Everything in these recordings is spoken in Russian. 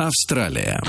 Австралия.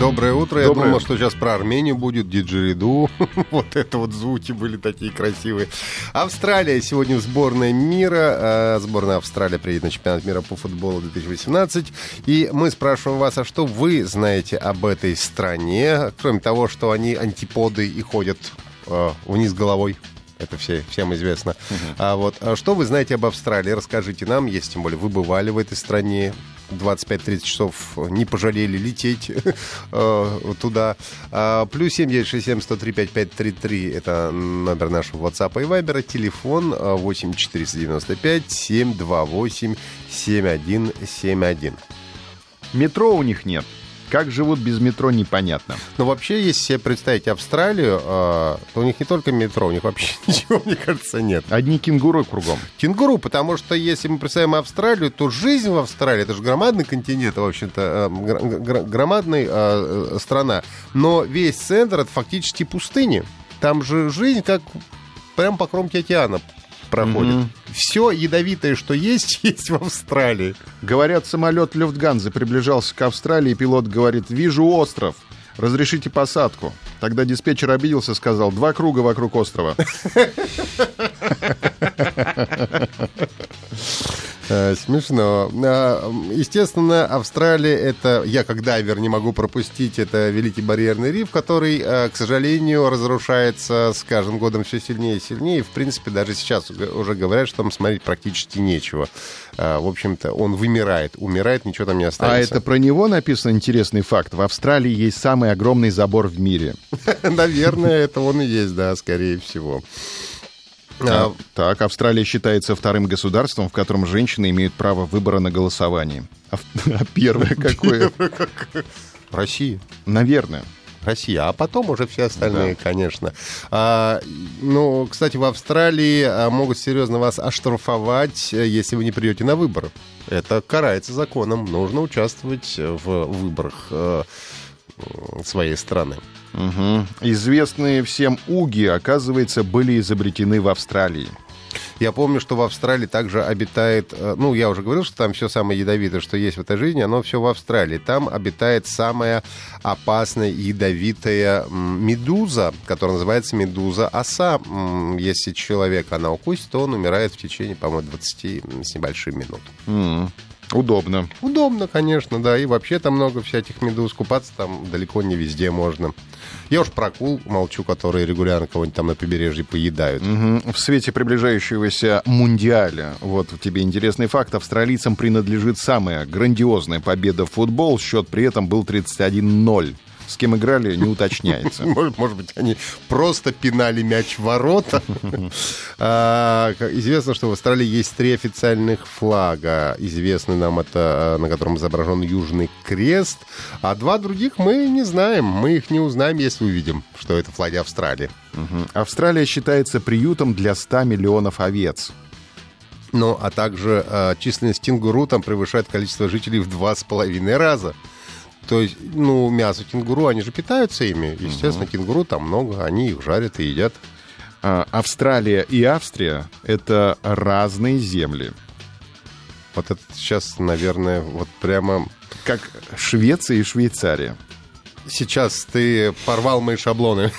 Доброе утро. Я Доброе. думал, что сейчас про Армению будет, диджериду. вот это вот звуки были такие красивые. Австралия сегодня в сборной мира. А, Сборная Австралия приедет на чемпионат мира по футболу 2018. И мы спрашиваем вас, а что вы знаете об этой стране? Кроме того, что они антиподы и ходят э, вниз головой. Это все, всем известно. А вот а что вы знаете об Австралии? Расскажите нам, если тем более вы бывали в этой стране. 25-30 часов не пожалели лететь э, туда. А, Плюс 7967-103-5533 это номер нашего WhatsApp и Viber. Телефон а, 8 495 728 7171. Метро у них нет. Как живут без метро, непонятно. Но вообще, если себе представить Австралию, а, то у них не только метро, у них вообще ничего, мне кажется, нет. Одни кенгуру кругом. Кенгуру, потому что если мы представим Австралию, то жизнь в Австралии, это же громадный континент, в общем-то, э, гр- гр- громадная э, страна. Но весь центр это фактически пустыни. Там же жизнь как прям по кромке океана проходит. Мгм. Все ядовитое, что есть, есть в Австралии. Говорят, самолет Люфтганзы приближался к Австралии, пилот говорит, вижу остров, разрешите посадку. Тогда диспетчер обиделся, сказал, два круга вокруг острова. Э, Смешно. А, Естественно, Австралия это, я как дайвер не могу пропустить, это Великий барьерный риф, который, э, к сожалению, разрушается с каждым годом все сильнее и сильнее. В принципе, даже сейчас уже- говорят, что там смотреть практически нечего. А, В общем-то, он вымирает, умирает, ничего там не А останется. это про него написан интересный факт. В Австралии есть самый огромный забор в мире. Наверное, это он и есть, да, скорее всего. А, Так, Австралия считается вторым государством, в котором женщины имеют право выбора на голосование. А а первое какое? Россия. Наверное. Россия, а потом уже все остальные, конечно. А, ну, кстати, в Австралии а, могут серьезно вас оштрафовать, если вы не придете на выборы. Это карается законом. Нужно участвовать в выборах э, своей страны. Мгм. Известные всем уги, оказывается, были изобретены в Австралии. Я помню, что в Австралии также обитает, э, ну, я уже говорил, что там все самое ядовитое, что есть в этой жизни, оно все в Австралии. Там обитает самая опасная ядовитая медуза, которая называется медуза оса. Если человек она укусит, то он умирает в течение, по-моему, 20 с небольшим минут. М, Удобно. Удобно, конечно, да, и вообще там много всяких медуз, купаться там далеко не везде можно. Я уж про акул молчу, которые регулярно кого-нибудь там на побережье поедают. Мгм. В свете приближающегося мундиаля, вот тебе интересный факт, австралийцам принадлежит самая грандиозная победа в футбол, счет при этом был 31-0. С кем играли, не уточняется. Может, может быть, они просто пинали мяч в ворота. А, Известно, что в Австралии есть три официальных флага. Известный нам это, а, на котором изображен Южный Крест. А два других мы не знаем. Мы их не узнаем, если увидим, что это флаги Австралии. Австралия считается приютом для 100 миллионов овец. Ну, а также а, численность кенгуру там превышает количество жителей в два с половиной раза. То есть, ну, мясо кенгуру, они же питаются ими. Естественно, кенгуру там много, они их жарят и едят. А, Австралия и Австрия — это разные земли. Вот это сейчас, наверное, вот прямо Как Швеция и Швейцария. Сейчас ты порвал мои шаблоны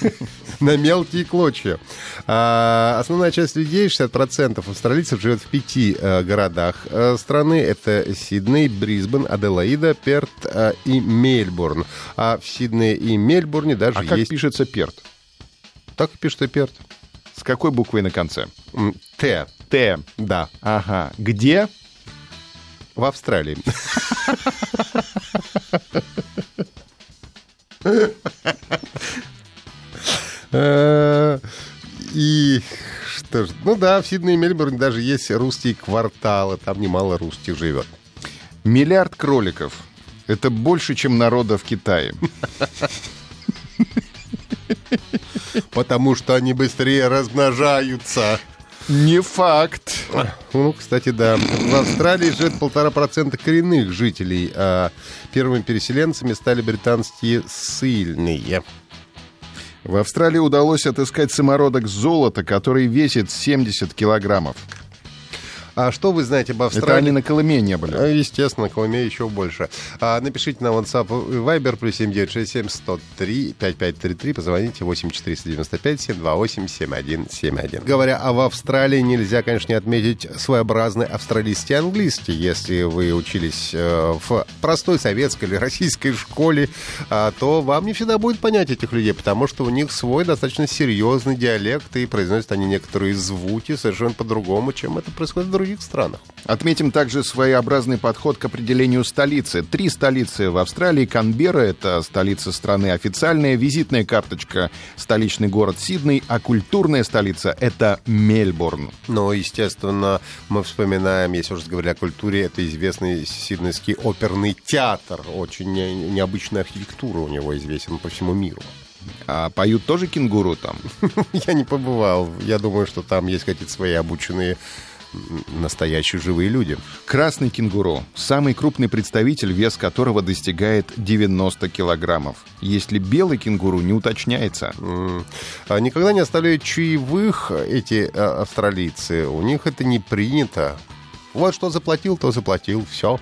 на мелкие клочья. А, основная часть людей, 60% австралийцев, живет в пяти э, городах э, страны. Это Сидней, Брисбен, Аделаида, Перт э, и Мельбурн. А в Сиднее и Мельбурне даже А как есть... пишется Перт? Так и пишет и Перт. С какой буквой на конце? Т. Т. Да. Ага. Где? В Австралии. И что ж, ну да, в Сиднее и Мельбурне даже есть русские кварталы, там немало русских живет. Миллиард кроликов Это больше, чем народа в Китае. Потому что они быстрее размножаются. Не факт. Ну, кстати, да. В Австралии живет полтора процента коренных жителей, а первыми переселенцами стали британские ссыльные. В Австралии удалось отыскать самородок золота, который весит 70 килограммов. А что вы знаете об Это Австралии? они на Колыме не были. А, Естественно, на Колыме еще больше. А, напишите на WhatsApp и Viber плюс 7967 103 5533. Позвоните 8495 728 7171. Говоря об Австралии, нельзя, конечно, не отметить своеобразный австралийский английский. Если вы учились э, в простой советской или российской школе, а, то вам не всегда будет понять этих людей, потому что у них свой достаточно серьезный диалект, и произносят они некоторые звуки совершенно по-другому, чем это происходит в других странах. Отметим также своеобразный подход к определению столицы. Три столицы в Австралии. Канберра — это столица страны официальная, визитная карточка — столичный город Сидней, а культурная столица — это Мельбурн. Но, естественно, мы вспоминаем, если уже говорили о культуре, это известный Сиднейский оперный театр. Очень не- необычная архитектура у него известен по всему миру. А поют тоже кенгуру там? Я не побывал. Я думаю, что там есть какие-то свои обученные настоящие живые люди. Красный кенгуру — самый крупный представитель, вес которого достигает 90 килограммов. Если белый кенгуру, не уточняется. А Никогда не оставляют чаевых эти а, австралийцы. У них это не принято. Вот что заплатил, то заплатил. Все.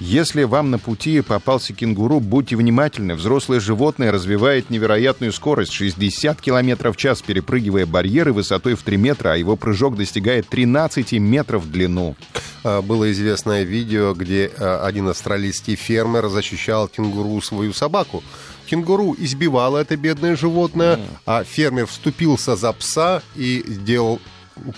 Если вам на пути попался кенгуру, будьте внимательны. Взрослое животное развивает невероятную скорость 60 км в час, перепрыгивая барьеры высотой в 3 метра, а его прыжок достигает 13 метров в длину. А, Было известное видео, где а, один австралийский фермер защищал кенгуру свою собаку. Кенгуру избивало это бедное животное, а фермер вступился за пса и сделал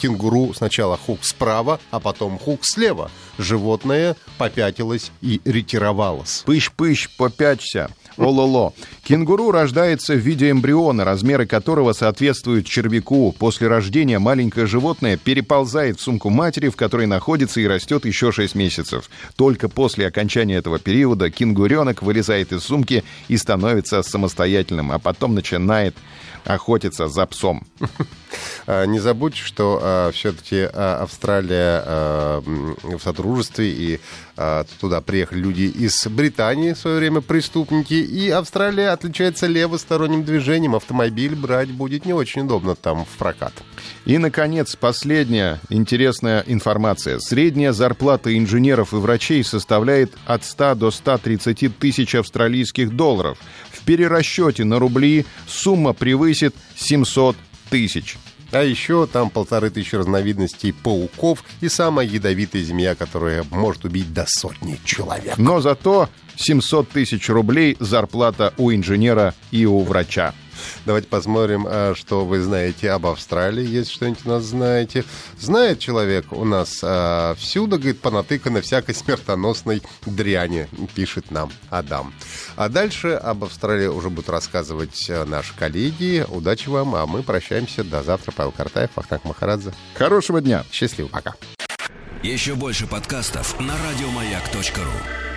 кенгуру сначала хук справа, а потом хук слева. Животное попятилось и ретировалось. Пыщ-пыщ, попячься. Ололо. Кенгуру рождается в виде эмбриона, размеры которого соответствуют червяку. После рождения маленькое животное переползает в сумку матери, в которой находится и растет еще 6 месяцев. Только после окончания этого периода кенгуренок вылезает из сумки и становится самостоятельным, а потом начинает охотиться за псом. А, Не забудьте, что все-таки Австралия а, м, в сотрудничестве, и а, туда приехали люди из Британии в свое время, преступники, и Австралия отличается левосторонним движением. Автомобиль брать будет не очень удобно там в прокат. И, наконец, последняя интересная информация. Средняя зарплата инженеров и врачей составляет от 100 до 130 тысяч австралийских долларов. В перерасчете на рубли сумма превысит 700 тысяч. А еще там полторы тысячи разновидностей пауков и самая ядовитая змея, которая может убить до сотни человек. Но зато 700 тысяч рублей зарплата у инженера и у врача. Давайте посмотрим, а, что вы знаете об Австралии, если что-нибудь у нас знаете. Знает человек у нас а, всюду, говорит, понатыкано всякой смертоносной дряни, пишет нам Адам. А дальше об Австралии уже будут рассказывать а, наши коллеги. Удачи вам, а мы прощаемся. До завтра. Павел Картаев, Ахтанг Махарадзе. Хорошего дня! Счастливо, пока. Еще больше подкастов на радиомаяк.ру.